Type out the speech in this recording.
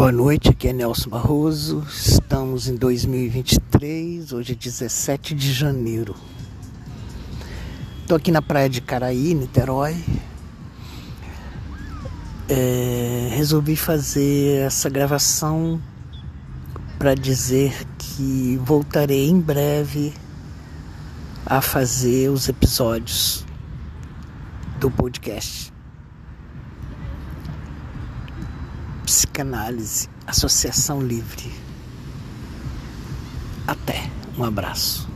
Boa noite, aqui é Nelson Barroso. Estamos em 2023, hoje é 17 de janeiro. Estou aqui na praia de Caraí, Niterói. É, resolvi fazer essa gravação para dizer que voltarei em breve a fazer os episódios do podcast. Psicanálise, Associação Livre. Até, um abraço.